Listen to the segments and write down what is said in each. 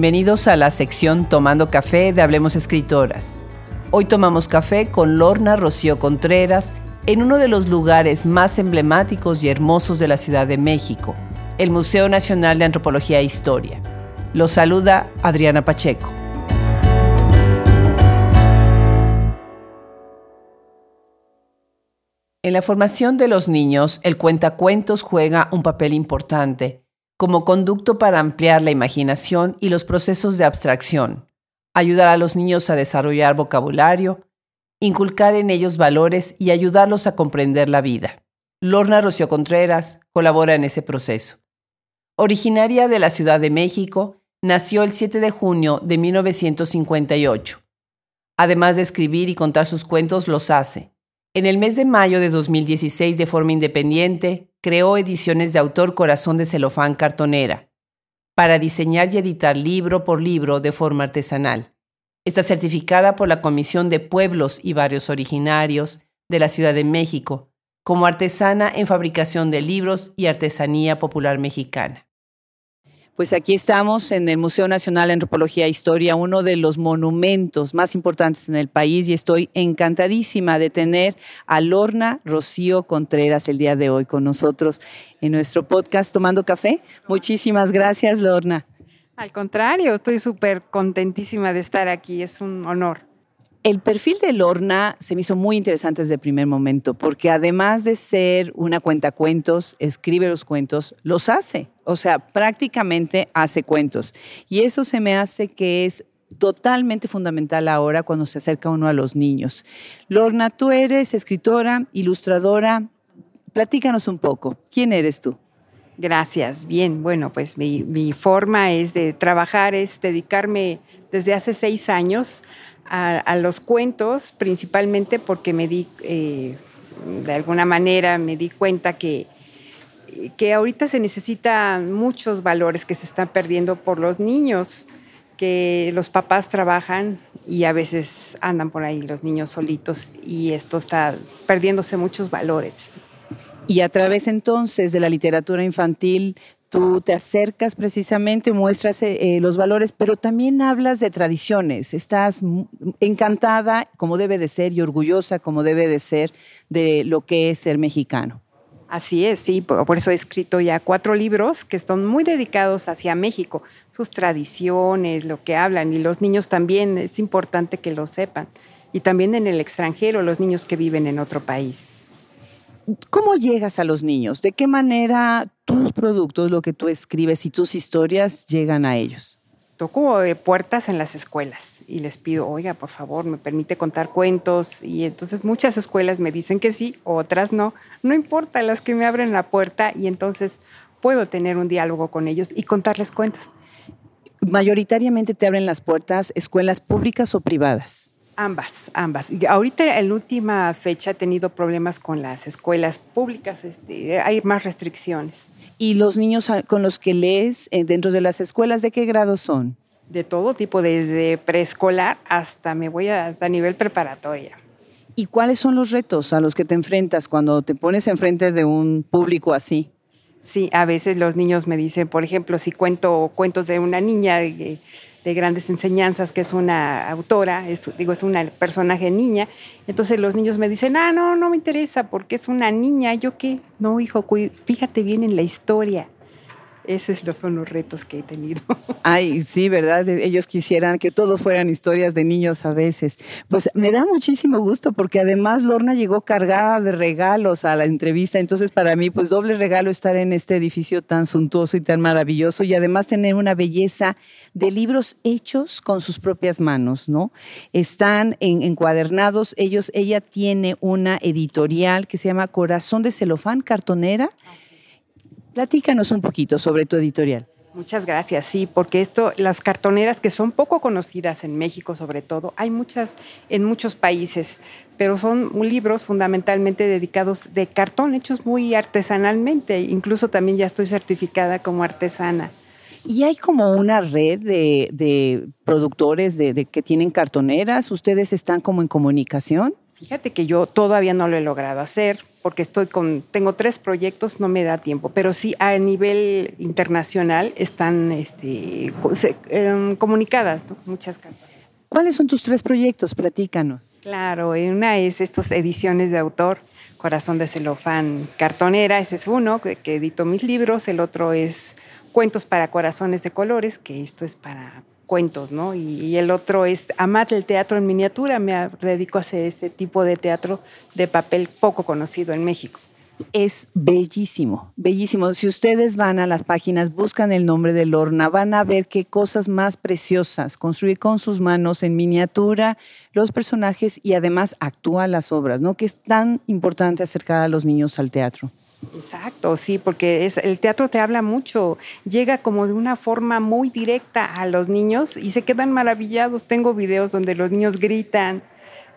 Bienvenidos a la sección Tomando Café de Hablemos Escritoras. Hoy tomamos café con Lorna Rocío Contreras en uno de los lugares más emblemáticos y hermosos de la Ciudad de México, el Museo Nacional de Antropología e Historia. Los saluda Adriana Pacheco. En la formación de los niños, el cuentacuentos juega un papel importante como conducto para ampliar la imaginación y los procesos de abstracción, ayudar a los niños a desarrollar vocabulario, inculcar en ellos valores y ayudarlos a comprender la vida. Lorna Rocío Contreras colabora en ese proceso. Originaria de la Ciudad de México, nació el 7 de junio de 1958. Además de escribir y contar sus cuentos, los hace. En el mes de mayo de 2016, de forma independiente, creó ediciones de autor Corazón de Celofán Cartonera para diseñar y editar libro por libro de forma artesanal. Está certificada por la Comisión de Pueblos y Barrios Originarios de la Ciudad de México como artesana en fabricación de libros y artesanía popular mexicana. Pues aquí estamos en el Museo Nacional de Antropología e Historia, uno de los monumentos más importantes en el país y estoy encantadísima de tener a Lorna Rocío Contreras el día de hoy con nosotros en nuestro podcast Tomando Café. Muchísimas gracias, Lorna. Al contrario, estoy súper contentísima de estar aquí, es un honor. El perfil de Lorna se me hizo muy interesante desde el primer momento, porque además de ser una cuentacuentos, escribe los cuentos, los hace. O sea, prácticamente hace cuentos. Y eso se me hace que es totalmente fundamental ahora cuando se acerca uno a los niños. Lorna, tú eres escritora, ilustradora. Platícanos un poco. ¿Quién eres tú? Gracias. Bien, bueno, pues mi, forma es de trabajar, es dedicarme desde hace seis años a, los cuentos, principalmente porque me di, eh, de alguna manera, me di cuenta que, que ahorita se necesitan muchos valores que se están perdiendo por los niños, que los papás trabajan y a veces andan por ahí los niños solitos y esto está perdiéndose muchos valores. Y a través entonces de la literatura infantil tú te acercas precisamente, muestras eh, los valores, pero también hablas de tradiciones. Estás encantada, como debe de ser, y orgullosa, como debe de ser, de lo que es ser mexicano. Así es, sí, por, eso he escrito ya cuatro libros que están muy dedicados hacia México, sus tradiciones, lo que hablan, y los niños también es importante que lo sepan. Y también en el extranjero, los niños que viven en otro país. ¿Cómo llegas a los niños? ¿De qué manera tus productos, lo que tú escribes y tus historias llegan a ellos? Toco eh, puertas en las escuelas y les pido, oiga, por favor, me permite contar cuentos. Y entonces muchas escuelas me dicen que sí, otras no. No importa, las que me abren la puerta y entonces puedo tener un diálogo con ellos y contarles cuentos. Mayoritariamente te abren las puertas escuelas públicas o privadas. Ambas, ambas. Y ahorita en última fecha he tenido problemas con las escuelas públicas, este, hay más restricciones. ¿Y los niños con los que lees eh, dentro de las escuelas, de qué grado son? De todo tipo, desde preescolar hasta me voy hasta nivel preparatoria. ¿Y cuáles son los retos a los que te enfrentas cuando te pones enfrente de un público así? Sí, a veces los niños me dicen, por ejemplo, si cuento cuentos de una niña, eh, de grandes enseñanzas, que es una autora, digo, es una personaje niña. Entonces los niños me dicen, ah, no, no me interesa porque es una niña. ¿Yo qué? No, hijo, fíjate bien en la historia. Esos son los retos que he tenido. Ay, sí, ¿verdad? Ellos quisieran que todo fueran historias de niños a veces. Pues me da muchísimo gusto porque además Lorna llegó cargada de regalos a la entrevista. Entonces, para mí, pues doble regalo estar en este edificio tan suntuoso y tan maravilloso y además tener una belleza de libros hechos con sus propias manos, ¿no? Están encuadernados. Ellos, ella tiene una editorial que se llama Corazón de Celofán Cartonera. Platícanos un poquito sobre tu editorial. Muchas gracias, sí, porque esto, las cartoneras que son poco conocidas en México sobre todo, hay muchas en muchos países, pero son libros fundamentalmente dedicados de cartón, hechos muy artesanalmente, incluso también ya estoy certificada como artesana. ¿Y hay como una red de, productores de, que tienen cartoneras? ¿Ustedes están como en comunicación? Fíjate que yo todavía no lo he logrado hacer porque estoy con, tengo tres proyectos, no me da tiempo, pero sí a nivel internacional están este, em, comunicadas muchas cartas. ¿Cuáles son tus tres proyectos? Platícanos. Claro, una es estas ediciones de autor, Corazón de Celofán Cartonera, ese es uno, que, que edito mis libros, el otro es Cuentos para Corazones de Colores, que esto es para cuentos, ¿no? Y, el otro es amar el teatro en miniatura. Me dedico a hacer este tipo de teatro de papel poco conocido en México. Es bellísimo, bellísimo. Si ustedes van a las páginas, buscan el nombre de Lorna, van a ver qué cosas más preciosas. Construye con sus manos en miniatura los personajes y además actúa las obras, ¿no? Que es tan importante acercar a los niños al teatro. Exacto, sí, porque es, el teatro te habla mucho, llega como de una forma muy directa a los niños y se quedan maravillados. Tengo videos donde los niños gritan,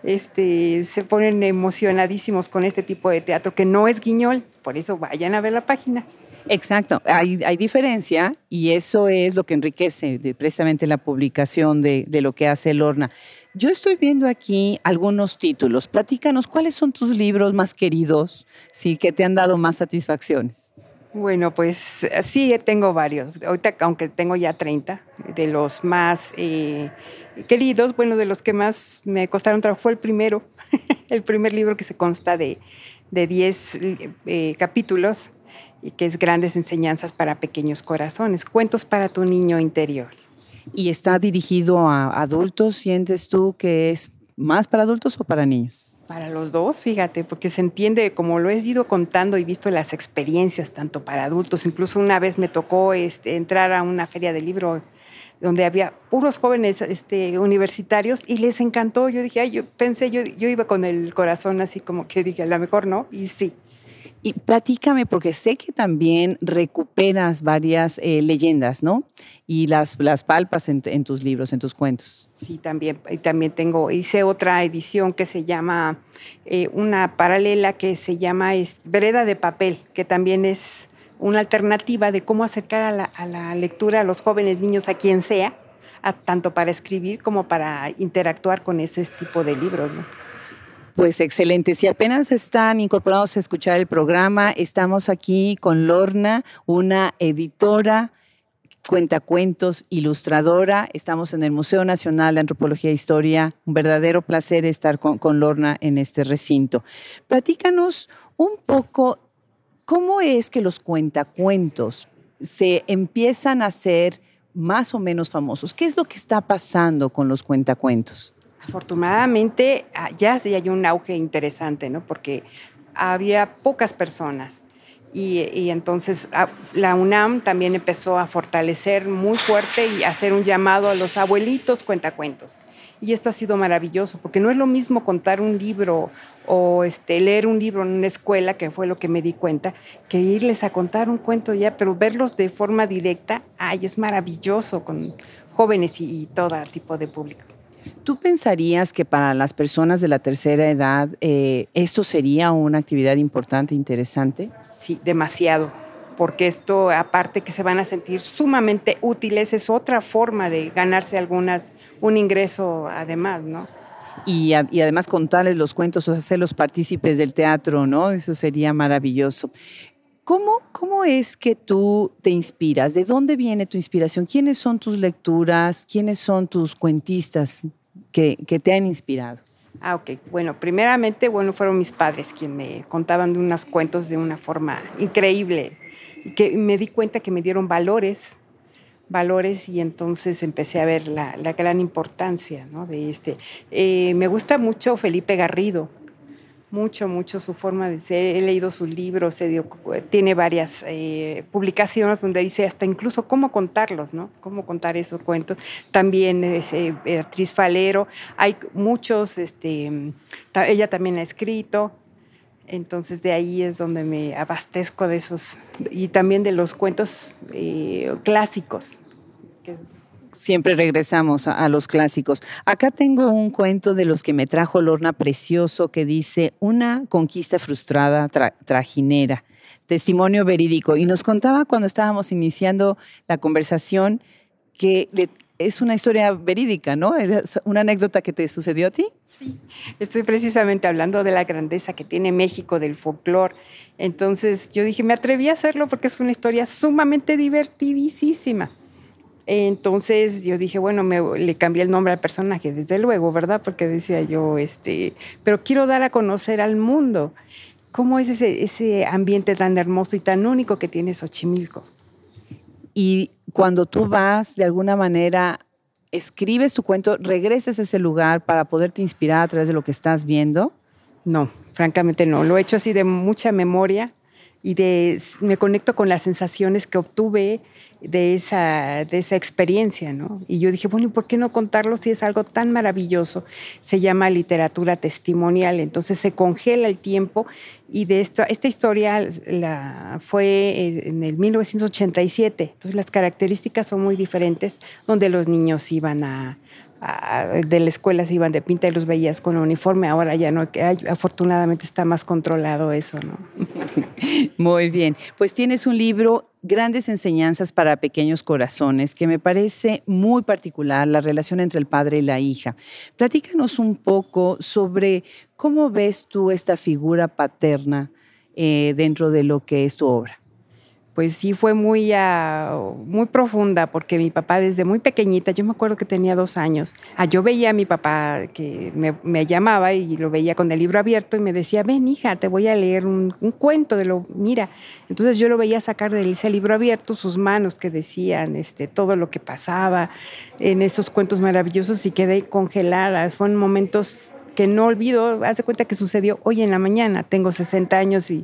este, se ponen emocionadísimos con este tipo de teatro que no es guiñol, por eso vayan a ver la página. Exacto, hay, diferencia y eso es lo que enriquece precisamente la publicación de, de lo que hace Lorna. Yo estoy viendo aquí algunos títulos. Platícanos, ¿cuáles son tus libros más queridos, sí, que te han dado más satisfacciones? Bueno, pues sí, tengo varios. Ahorita, aunque tengo ya 30, de los más eh, queridos, bueno, de los que más me costaron trabajo fue el primero, el primer libro que se consta de, de 10 eh, capítulos y que es Grandes Enseñanzas para Pequeños Corazones, cuentos para tu niño interior y está dirigido a adultos, ¿sientes tú que es más para adultos o para niños? Para los dos, fíjate, porque se entiende, como lo he ido contando y visto las experiencias, tanto para adultos, incluso una vez me tocó este, entrar a una feria de libro donde había puros jóvenes este, universitarios y les encantó. Yo dije, ay, yo pensé, yo, yo iba con el corazón así como que dije, a lo mejor no, y sí, y platícame, porque sé que también recuperas varias eh, leyendas, ¿no? Y las, las palpas en, tus libros, en tus cuentos. Sí, también. Y también tengo, hice otra edición que se llama, eh, una paralela que se llama Vereda de Papel, que también es una alternativa de cómo acercar a la, a la lectura a los jóvenes niños, a quien sea, tanto para escribir como para interactuar con ese tipo de libros, ¿no? Pues excelente. Si apenas están incorporados a escuchar el programa, estamos aquí con Lorna, una editora, cuentacuentos, ilustradora. Estamos en el Museo Nacional de Antropología e Historia. Un verdadero placer estar con, Lorna en este recinto. Platícanos un poco cómo es que los cuentacuentos se empiezan a ser más o menos famosos. ¿Qué es lo que está pasando con los cuentacuentos? Afortunadamente ah, ya sí hay un auge interesante, ¿no? Porque había pocas personas. Y, entonces ah, la UNAM también empezó a fortalecer muy fuerte y hacer un llamado a los abuelitos cuentacuentos. Y esto ha sido maravilloso, porque no es lo mismo contar un libro o este, leer un libro en una escuela, que fue lo que me di cuenta, que irles a contar un cuento ya, pero verlos de forma directa, ay, es maravilloso con jóvenes y todo tipo de público. ¿Tú pensarías que para las personas de la tercera edad eh, esto sería una actividad importante, interesante? Sí, demasiado, porque esto, aparte que se van a sentir sumamente útiles, es otra forma de ganarse algunas, un ingreso además, ¿no? Y, y, además contarles los cuentos o hacerlos partícipes del teatro, ¿no? Eso sería maravilloso. ¿Cómo, ¿Cómo es que tú te inspiras? ¿De dónde viene tu inspiración? ¿Quiénes son tus lecturas? ¿Quiénes son tus cuentistas que, que te han inspirado? Ah, ok. Bueno, primeramente, bueno, fueron mis padres quienes me contaban de unos cuentos de una forma increíble y que me di cuenta que me dieron valores, valores y entonces empecé a ver la, la gran importancia ¿no? de este. Eh, me gusta mucho Felipe Garrido, mucho, mucho su forma de ser. He leído sus libros, tiene varias eh, publicaciones donde dice hasta incluso cómo contarlos, ¿no? Cómo contar esos cuentos. También eh, Beatriz Falero. Hay muchos, este, ella también ha escrito. Entonces de ahí es donde me abastezco de esos y también de los cuentos eh, clásicos. Siempre regresamos a, los clásicos. Acá tengo un cuento de los que me trajo Lorna Precioso que dice Una conquista frustrada trajinera, testimonio verídico. Y nos contaba cuando estábamos iniciando la conversación que es una historia verídica, ¿no? ¿Es una anécdota que te sucedió a ti? Sí, estoy precisamente hablando de la grandeza que tiene México, del folclore. Entonces yo dije, me atreví a hacerlo porque es una historia sumamente divertidísima. Entonces yo dije, bueno, me, le cambié el nombre al personaje, desde luego, ¿verdad? Porque decía yo, este, pero quiero dar a conocer al mundo cómo es ese, ese ambiente tan hermoso y tan único que tiene Xochimilco. Y cuando tú vas, de alguna manera, escribes tu cuento, regresas a ese lugar para poderte inspirar a través de lo que estás viendo. No, francamente no. Lo he hecho así de mucha memoria y de, me conecto con las sensaciones que obtuve de esa, de esa experiencia, ¿no? Y yo dije, bueno, ¿y por qué no contarlo si es algo tan maravilloso? Se llama literatura testimonial, entonces se congela el tiempo y de esto, esta historia fue eh, en el 1987, entonces las características son muy diferentes, donde los niños iban a, de la escuela se iban de pinta y los veías con uniforme. Ahora ya no, afortunadamente está más controlado eso, ¿no? Muy bien. Pues tienes un libro, Grandes Enseñanzas para Pequeños Corazones, que me parece muy particular, la relación entre el padre y la hija. Platícanos un poco sobre cómo ves tú esta figura paterna eh, dentro de lo que es tu obra pues sí fue muy, ah, muy profunda, porque mi papá desde muy pequeñita, yo me acuerdo que tenía dos años, ah, yo veía a mi papá que me, llamaba y lo veía con el libro abierto y me decía, ven hija, te voy a leer un, cuento de lo, mira. Entonces yo lo veía sacar de ese libro abierto sus manos que decían este, todo lo que pasaba en esos cuentos maravillosos y quedé congelada. Fueron momentos que no olvido, haz de cuenta que sucedió hoy en la mañana, tengo 60 años y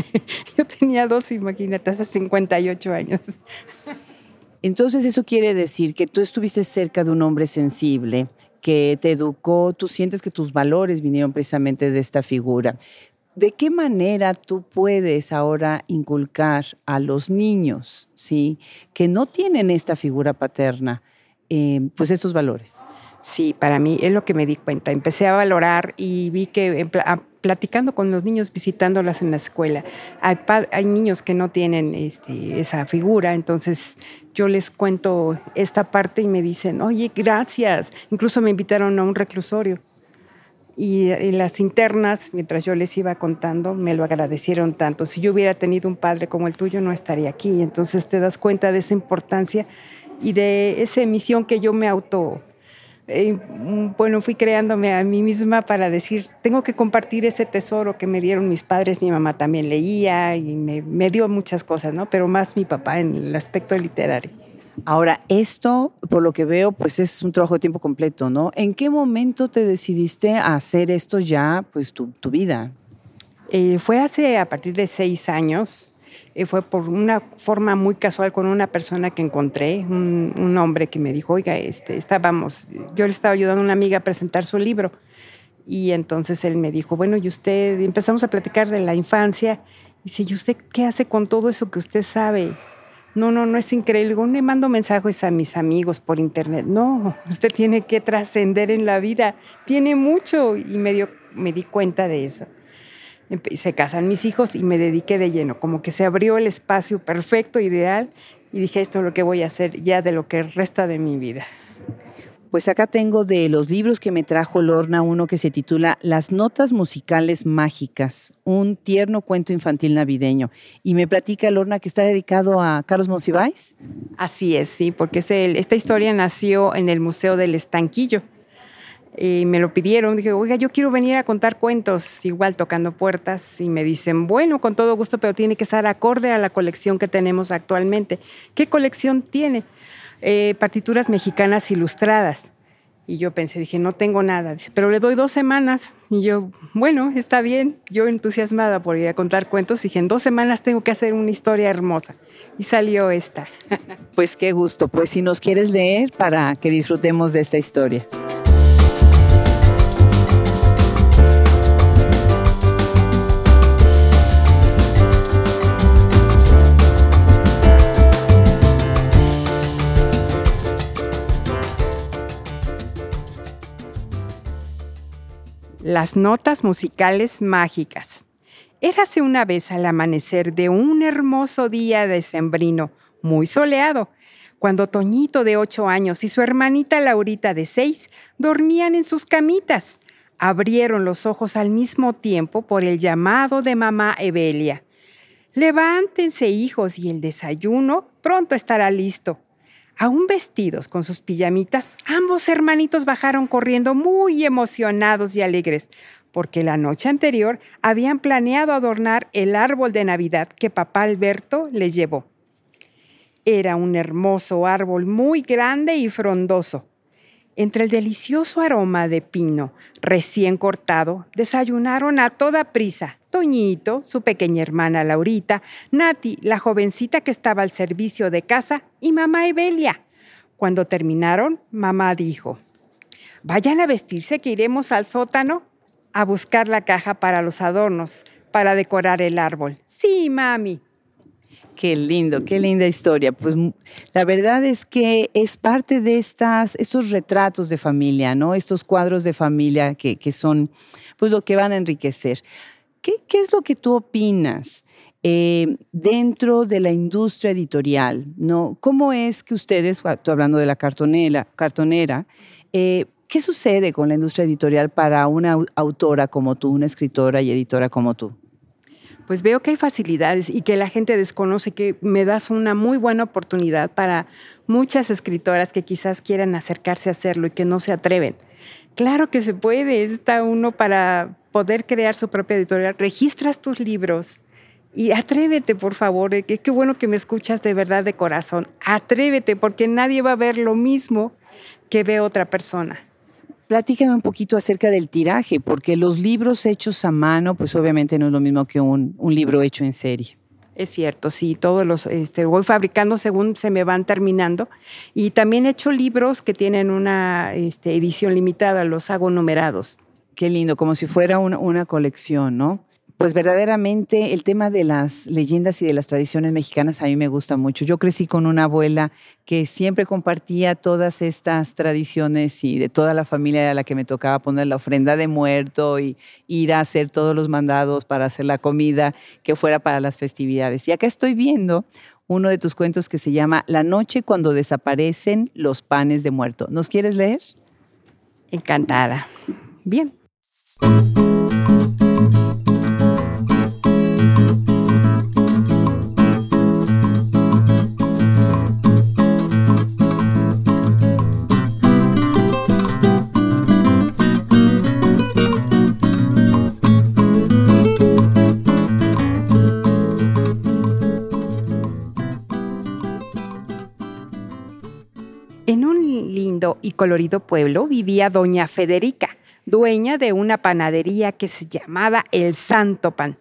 yo tenía dos, imagínate, hace 58 años. Entonces eso quiere decir que tú estuviste cerca de un hombre sensible, que te educó, tú sientes que tus valores vinieron precisamente de esta figura. ¿De qué manera tú puedes ahora inculcar a los niños, sí, que no tienen esta figura paterna, eh, pues estos valores? Sí, para mí es lo que me di cuenta. Empecé a valorar y vi que platicando con los niños, visitándolas en la escuela, hay, niños que no tienen este, esa figura, entonces yo les cuento esta parte y me dicen, oye, gracias. Incluso me invitaron a un reclusorio. Y, y las internas, mientras yo les iba contando, me lo agradecieron tanto. Si yo hubiera tenido un padre como el tuyo, no estaría aquí. Entonces te das cuenta de esa importancia y de esa misión que yo me auto eh, bueno, fui creándome a mí misma para decir, tengo que compartir ese tesoro que me dieron mis padres, mi mamá también leía y me, dio muchas cosas, ¿no? Pero más mi papá en el aspecto literario. Ahora, esto, por lo que veo, pues es un trabajo de tiempo completo, ¿no? ¿En qué momento te decidiste a hacer esto ya, pues tu, vida? Eh, fue hace a partir de seis años. Eh, fue por una forma muy casual con una persona que encontré, un, hombre que me dijo, oiga, este, estábamos, yo le estaba ayudando a una amiga a presentar su libro. Y entonces él me dijo, bueno, y usted, empezamos a platicar de la infancia. Y dice, ¿y usted qué hace con todo eso que usted sabe? No, no, no es increíble. Digo, le mando mensajes a mis amigos por internet. No, usted tiene que trascender en la vida. Tiene mucho. Y me, dio, me di cuenta de eso se casan mis hijos y me dediqué de lleno, como que se abrió el espacio perfecto, ideal, y dije, esto es lo que voy a hacer ya de lo que resta de mi vida. Pues acá tengo de los libros que me trajo Lorna uno que se titula Las Notas Musicales Mágicas, un tierno cuento infantil navideño. Y me platica Lorna que está dedicado a Carlos Monsiváis. Así es, sí, porque esta historia nació en el Museo del Estanquillo y me lo pidieron. Dije, oiga, yo quiero venir a contar cuentos, igual tocando puertas. Y me dicen, bueno, con todo gusto, pero tiene que estar acorde a la colección que tenemos actualmente. ¿Qué colección tiene? Eh, partituras mexicanas ilustradas. Y yo pensé, dije, no tengo nada. Dice, pero le doy dos semanas. Y yo, bueno, está bien. Yo entusiasmada por ir a contar cuentos, dije, en dos semanas tengo que hacer una historia hermosa. Y salió esta. Pues qué gusto. Pues si nos quieres leer para que disfrutemos de esta historia. Las notas musicales mágicas. Érase una vez al amanecer de un hermoso día de sembrino, muy soleado, cuando Toñito de ocho años y su hermanita Laurita de seis dormían en sus camitas. Abrieron los ojos al mismo tiempo por el llamado de mamá Evelia. Levántense, hijos, y el desayuno pronto estará listo. Aún vestidos con sus pijamitas, ambos hermanitos bajaron corriendo muy emocionados y alegres, porque la noche anterior habían planeado adornar el árbol de Navidad que papá Alberto les llevó. Era un hermoso árbol muy grande y frondoso. Entre el delicioso aroma de pino recién cortado, desayunaron a toda prisa Toñito, su pequeña hermana Laurita, Nati, la jovencita que estaba al servicio de casa, y mamá Evelia. Cuando terminaron, mamá dijo, Vayan a vestirse que iremos al sótano a buscar la caja para los adornos, para decorar el árbol. Sí, mami. Qué lindo, qué linda historia. Pues la verdad es que es parte de estas, estos retratos de familia, ¿no? Estos cuadros de familia que, que son pues lo que van a enriquecer. ¿Qué, es lo que tú opinas eh, dentro de la industria editorial? ¿no? ¿Cómo es que ustedes, tú hablando de la cartonera, cartonera eh, ¿qué sucede con la industria editorial para una autora como tú, una escritora y editora como tú? pues veo que hay facilidades y que la gente desconoce, que me das una muy buena oportunidad para muchas escritoras que quizás quieran acercarse a hacerlo y que no se atreven. Claro que se puede, está uno para poder crear su propia editorial. Registras tus libros y atrévete, por favor. Eh, qué bueno que me escuchas de verdad de corazón. Atrévete porque nadie va a ver lo mismo que ve otra persona. Platícame un poquito acerca del tiraje, porque los libros hechos a mano, pues obviamente no es lo mismo que un, libro hecho en serie. Es cierto, sí, todos los este, voy fabricando según se me van terminando. Y también he hecho libros que tienen una este, edición limitada, los hago numerados. Qué lindo, como si fuera una, una colección, ¿no? Pues verdaderamente el tema de las leyendas y de las tradiciones mexicanas a mí me gusta mucho. Yo crecí con una abuela que siempre compartía todas estas tradiciones y de toda la familia a la que me tocaba poner la ofrenda de muerto y ir a hacer todos los mandados para hacer la comida que fuera para las festividades. Y acá estoy viendo uno de tus cuentos que se llama La noche cuando desaparecen los panes de muerto. ¿Nos quieres leer? Encantada. Bien. Y colorido pueblo vivía doña Federica, dueña de una panadería que se llamaba El Santo Pan.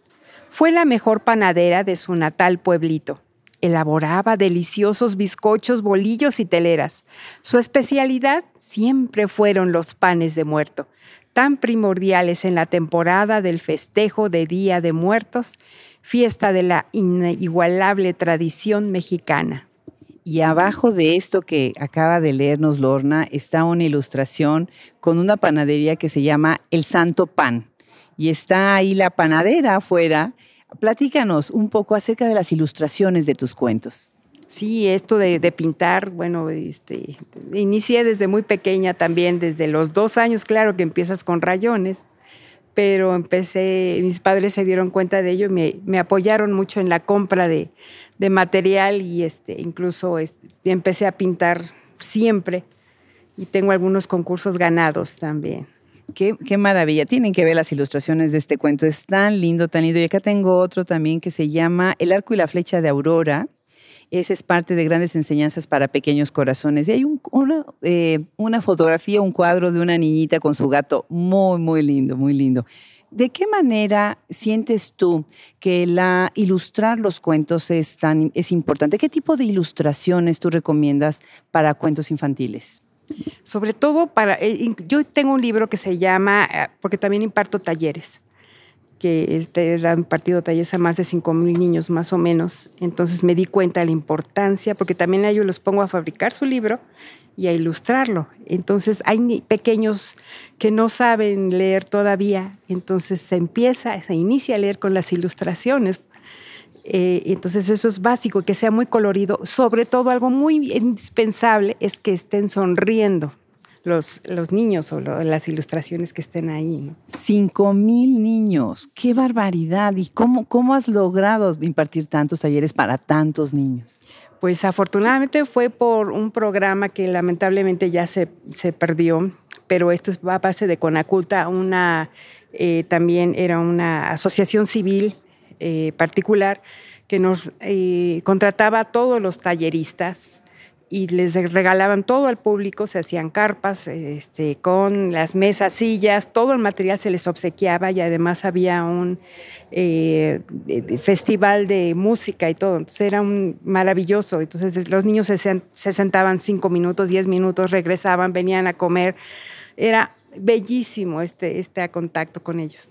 Fue la mejor panadera de su natal pueblito. Elaboraba deliciosos bizcochos, bolillos y teleras. Su especialidad siempre fueron los panes de muerto, tan primordiales en la temporada del festejo de Día de Muertos, fiesta de la inigualable tradición mexicana. Y abajo de esto que acaba de leernos Lorna está una ilustración con una panadería que se llama El Santo Pan. Y está ahí la panadera afuera. Platícanos un poco acerca de las ilustraciones de tus cuentos. Sí, esto de, pintar, bueno, este, inicié desde muy pequeña también, desde los dos años, claro que empiezas con rayones, pero empecé, mis padres se dieron cuenta de ello y me, apoyaron mucho en la compra de, de material y este, incluso empecé a pintar siempre y tengo algunos concursos ganados también. Qué, qué, maravilla. Tienen que ver las ilustraciones de este cuento. Es tan lindo, tan lindo. Y acá tengo otro también que se llama El arco y la flecha de Aurora. Ese es parte de grandes enseñanzas para pequeños corazones. Y hay una, eh, una fotografía, un cuadro de una niñita con su gato muy, muy lindo, muy lindo. ¿De qué manera sientes tú que la ilustrar los cuentos es tan es importante? ¿Qué tipo de ilustraciones tú recomiendas para cuentos infantiles? Sobre todo para eh, yo tengo un libro que se llama eh, porque también imparto talleres que este, han impartido talleres a más de 5 mil niños más o menos. Entonces me di cuenta de la importancia, porque también a ellos los pongo a fabricar su libro y a ilustrarlo. Entonces hay pequeños que no saben leer todavía, entonces se empieza, se inicia a leer con las ilustraciones. Eh, entonces eso es básico, que sea muy colorido. Sobre todo algo muy indispensable es que estén sonriendo los, los niños o las ilustraciones que estén ahí. Cinco mil niños, qué barbaridad. ¿Y cómo, cómo has logrado impartir tantos talleres para tantos niños? Pues afortunadamente fue por un programa que lamentablemente ya se, se perdió, pero esto va a base de Conaculta, una, eh, también era una asociación civil eh, particular que nos eh, contrataba a todos los talleristas y les regalaban todo al público, se hacían carpas este, con las mesas, sillas, todo el material se les obsequiaba y además había un eh, festival de música y todo, entonces era un maravilloso, entonces los niños se, se sentaban cinco minutos, diez minutos, regresaban, venían a comer, era bellísimo este, este contacto con ellos.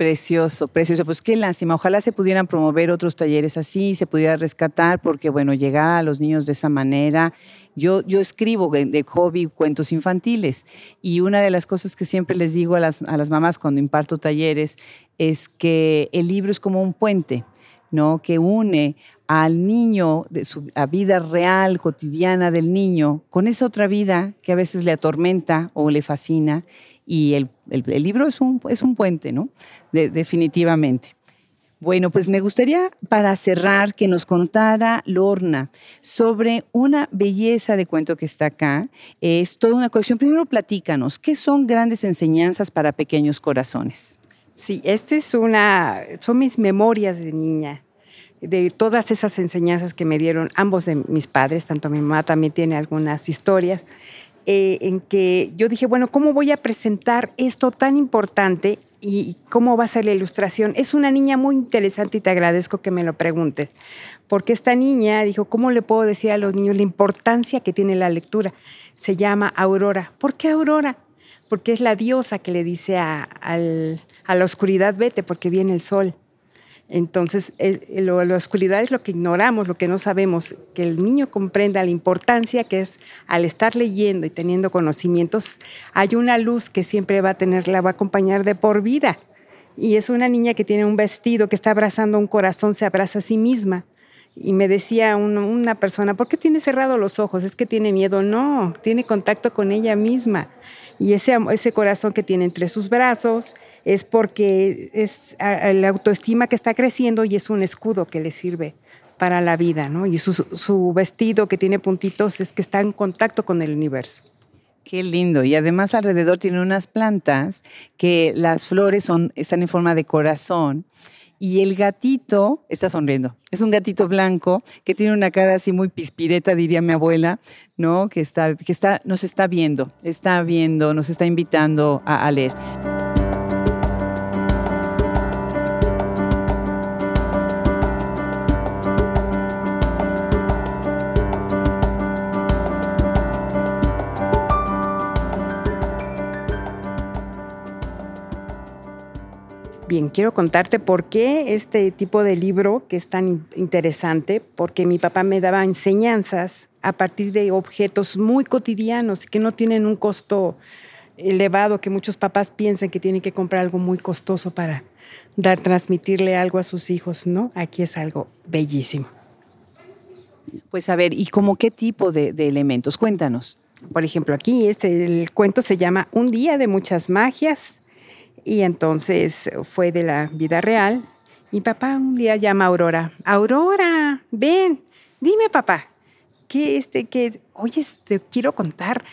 Precioso, precioso. Pues qué lástima. Ojalá se pudieran promover otros talleres así, se pudiera rescatar, porque bueno, llegar a los niños de esa manera. Yo, yo escribo de, hobby cuentos infantiles y una de las cosas que siempre les digo a las, a las mamás cuando imparto talleres es que el libro es como un puente. ¿No? que une al niño, de su, vida real, cotidiana del niño, con esa otra vida que a veces le atormenta o le fascina y el, libro es un, es un puente, ¿no? definitivamente. Bueno, pues me gustaría para cerrar que nos contara Lorna sobre una belleza de cuento que está acá. Es toda una colección. Primero platícanos, ¿qué son grandes enseñanzas para pequeños corazones? Sí, este es una, son mis memorias de niña, de todas esas enseñanzas que me dieron ambos de mis padres, tanto mi mamá también tiene algunas historias. Eh, en que yo dije, bueno, ¿cómo voy a presentar esto tan importante y cómo va a ser la ilustración? Es una niña muy interesante y te agradezco que me lo preguntes, porque esta niña dijo, ¿cómo le puedo decir a los niños la importancia que tiene la lectura? Se llama Aurora. ¿Por qué Aurora? Porque es la diosa que le dice a, la oscuridad, vete, porque viene el sol. Entonces, la oscuridad es lo que ignoramos, lo que no sabemos, que el niño comprenda la importancia que es al estar leyendo y teniendo conocimientos, hay una luz que siempre va a tener, la va a acompañar de por vida. Y es una niña que tiene un vestido, que está abrazando un corazón, se abraza a sí misma. Y me decía una persona, ¿por qué tiene cerrado los ojos? Es que tiene miedo. No, tiene contacto con ella misma. Y ese, ese corazón que tiene entre sus brazos, es porque es la autoestima que está creciendo y es un escudo que le sirve para la vida, ¿no? Y su, vestido que tiene puntitos es que está en contacto con el universo. Qué lindo. Y además alrededor tiene unas plantas que las flores son, están en forma de corazón. Y el gatito está sonriendo. Es un gatito blanco que tiene una cara así muy pispireta, diría mi abuela, ¿no? Que, está, que está, nos está viendo, está viendo, nos está invitando a leer. Bien, quiero contarte por qué este tipo de libro que es tan interesante, porque mi papá me daba enseñanzas a partir de objetos muy cotidianos que no tienen un costo elevado, que muchos papás piensan que tienen que comprar algo muy costoso para dar, transmitirle algo a sus hijos, ¿no? Aquí es algo bellísimo. Pues a ver, ¿y cómo qué tipo de, de elementos? Cuéntanos. Por ejemplo, aquí este, el cuento se llama Un día de muchas magias y entonces fue de la vida real. Mi papá un día llama a Aurora. Aurora, ven, dime papá, que este, que, oye, te quiero contar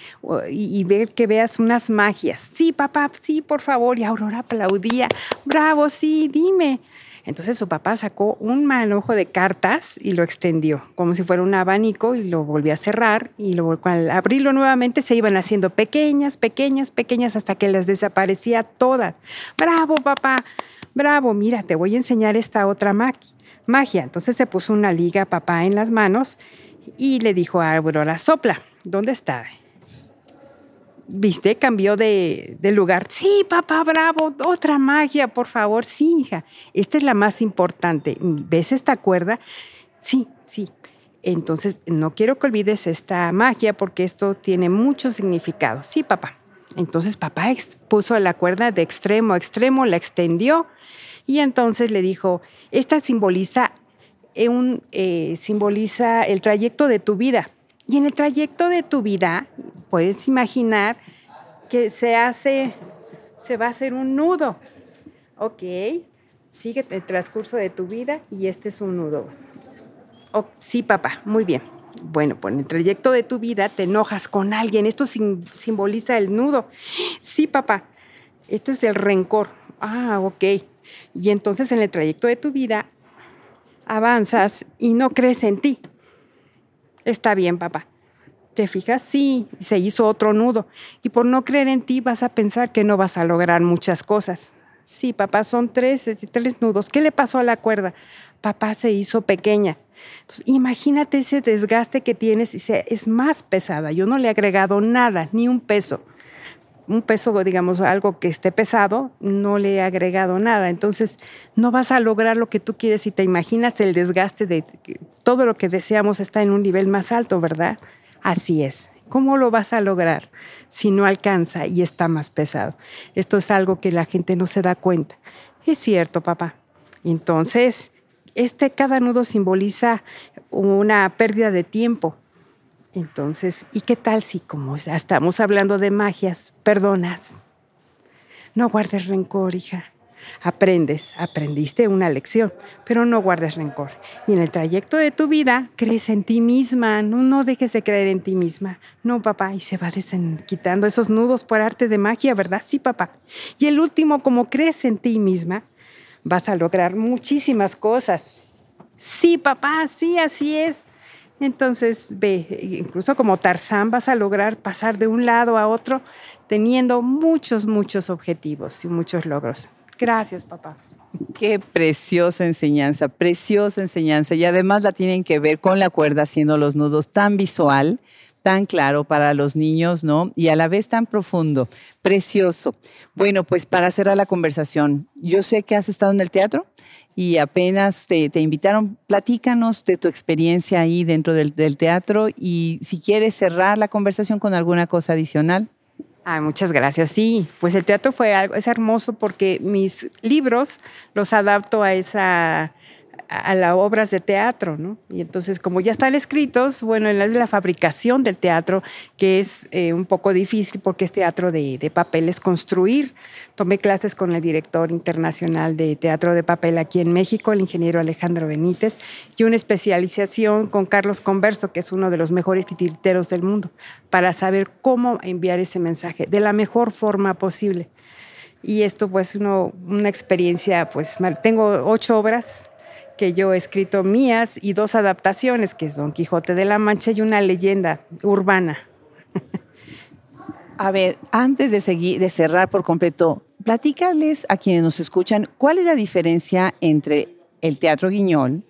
y, ver que veas unas magias. Sí, papá, sí, por favor. Y Aurora aplaudía. Bravo, sí, dime. Entonces su papá sacó un manojo de cartas y lo extendió, como si fuera un abanico, y lo volvió a cerrar. Y lo, al abrirlo nuevamente se iban haciendo pequeñas, pequeñas, pequeñas, hasta que las desaparecía todas. ¡Bravo, papá! ¡Bravo! Mira, te voy a enseñar esta otra magia. Entonces se puso una liga papá en las manos y le dijo a Aurora, sopla, ¿dónde está? ¿Viste? Cambió de, lugar. Sí, papá, bravo, otra magia, por favor. Sí, hija. Esta es la más importante. ¿Ves esta cuerda? Sí, sí. Entonces, no quiero que olvides esta magia porque esto tiene mucho significado. Sí, papá. Entonces, papá puso la cuerda de extremo a extremo, la extendió y entonces le dijo, esta simboliza eh, eh, simboliza el trayecto de tu vida. Y en el trayecto de tu vida, puedes imaginar que se hace, se va a hacer un nudo. Ok, sigue el transcurso de tu vida y este es un nudo. sí, papá, muy bien. Bueno, pues en el trayecto de tu vida te enojas con alguien. Esto simboliza el nudo. Sí, papá. Esto es el rencor. Ah, ok. Y entonces en el trayecto de tu vida avanzas y no crees en ti. Está bien, papá. ¿Te fijas? Sí, se hizo otro nudo. Y por no creer en ti vas a pensar que no vas a lograr muchas cosas. Sí, papá, son tres, tres nudos. ¿Qué le pasó a la cuerda? Papá se hizo pequeña. Entonces, imagínate ese desgaste que tienes y se, es más pesada. Yo no le he agregado nada, ni un peso. Un peso, digamos, algo que esté pesado, no le he agregado nada. Entonces, no vas a lograr lo que tú quieres si te imaginas el desgaste de todo lo que deseamos está en un nivel más alto, ¿verdad? Así es. ¿Cómo lo vas a lograr si no alcanza y está más pesado? Esto es algo que la gente no se da cuenta. Es cierto, papá. Entonces, este cada nudo simboliza una pérdida de tiempo. Entonces, ¿y qué tal si como estamos hablando de magias, perdonas? No guardes rencor, hija. Aprendes, aprendiste una lección, pero no guardes rencor. Y en el trayecto de tu vida, crees en ti misma, no, no dejes de creer en ti misma. No, papá, y se va quitando esos nudos por arte de magia, ¿verdad? Sí, papá. Y el último, como crees en ti misma, vas a lograr muchísimas cosas. Sí, papá, sí, así es. Entonces, ve, incluso como Tarzán vas a lograr pasar de un lado a otro teniendo muchos, muchos objetivos y muchos logros. Gracias, papá. Qué preciosa enseñanza, preciosa enseñanza. Y además la tienen que ver con la cuerda haciendo los nudos tan visual tan claro para los niños, ¿no? Y a la vez tan profundo, precioso. Bueno, pues para cerrar la conversación, yo sé que has estado en el teatro y apenas te, invitaron, platícanos de tu experiencia ahí dentro del, teatro y si quieres cerrar la conversación con alguna cosa adicional. Ay, muchas gracias. Sí, pues el teatro fue algo, es hermoso porque mis libros los adapto a esa a las obras de teatro, ¿no? Y entonces, como ya están escritos, bueno, es la fabricación del teatro, que es eh, un poco difícil porque es teatro de, de, papel, es construir. Tomé clases con el director internacional de teatro de papel aquí en México, el ingeniero Alejandro Benítez, y una especialización con Carlos Converso, que es uno de los mejores titiriteros del mundo, para saber cómo enviar ese mensaje de la mejor forma posible. Y esto, pues, una experiencia, pues, tengo ocho obras que yo he escrito mías y dos adaptaciones, que es Don Quijote de la Mancha y una leyenda urbana. A ver, antes de seguir, de cerrar por completo, platícales a quienes nos escuchan cuál es la diferencia entre el teatro guiñol,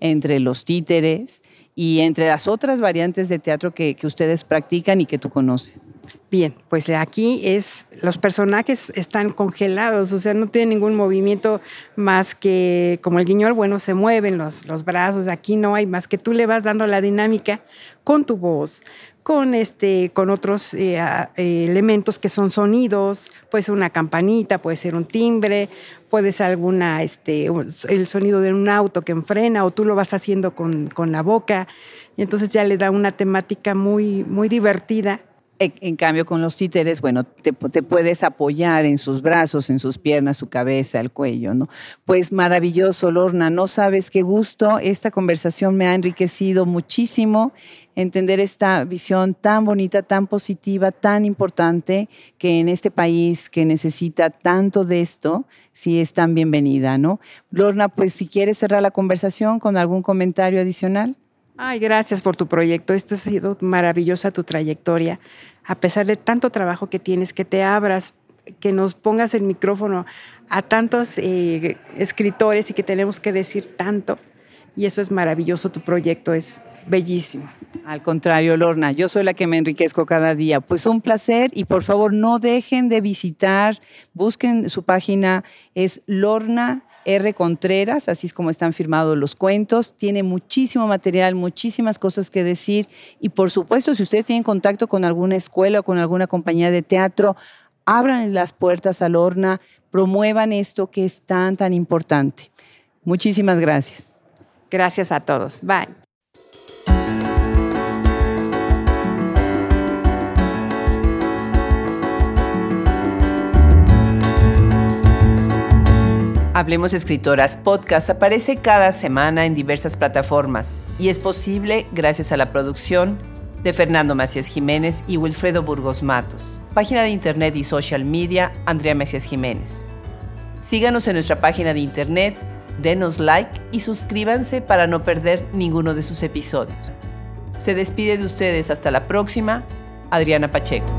entre los títeres y entre las otras variantes de teatro que, que ustedes practican y que tú conoces. Bien, pues aquí es, los personajes están congelados, o sea, no tienen ningún movimiento más que, como el guiñol, bueno, se mueven los, los brazos, aquí no hay más que tú le vas dando la dinámica con tu voz, con, este, con otros eh, eh, elementos que son sonidos, puede ser una campanita, puede ser un timbre, puede ser alguna, este, el sonido de un auto que enfrena o tú lo vas haciendo con, con la boca. Y entonces ya le da una temática muy, muy divertida en cambio, con los títeres, bueno, te, puedes apoyar en sus brazos, en sus piernas, su cabeza, el cuello, ¿no? Pues maravilloso, Lorna, no sabes qué gusto. Esta conversación me ha enriquecido muchísimo entender esta visión tan bonita, tan positiva, tan importante que en este país que necesita tanto de esto, sí es tan bienvenida, ¿no? Lorna, pues si quieres cerrar la conversación con algún comentario adicional. Ay, gracias por tu proyecto. Esto ha sido maravillosa tu trayectoria. A pesar de tanto trabajo que tienes, que te abras, que nos pongas el micrófono a tantos eh, escritores y que tenemos que decir tanto. Y eso es maravilloso, tu proyecto es bellísimo. Al contrario, Lorna, yo soy la que me enriquezco cada día. Pues un placer y por favor no dejen de visitar, busquen su página, es Lorna R. Contreras, así es como están firmados los cuentos. Tiene muchísimo material, muchísimas cosas que decir. Y por supuesto, si ustedes tienen contacto con alguna escuela o con alguna compañía de teatro, abran las puertas a Lorna, promuevan esto que es tan, tan importante. Muchísimas gracias. Gracias a todos. Bye. Hablemos Escritoras Podcast aparece cada semana en diversas plataformas y es posible gracias a la producción de Fernando Macías Jiménez y Wilfredo Burgos Matos. Página de internet y social media Andrea Macías Jiménez. Síganos en nuestra página de internet, denos like y suscríbanse para no perder ninguno de sus episodios. Se despide de ustedes hasta la próxima, Adriana Pacheco.